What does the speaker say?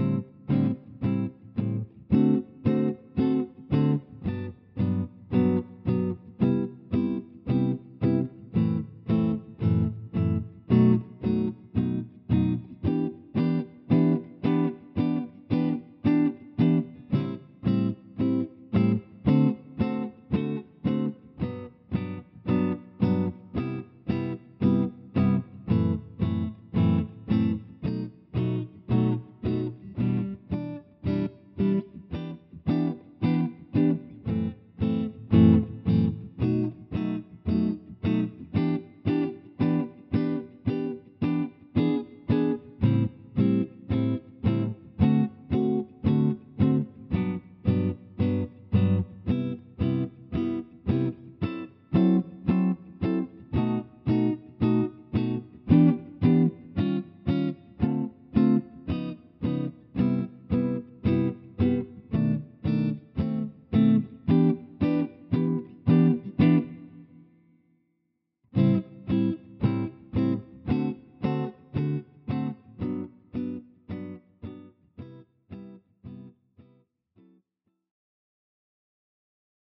you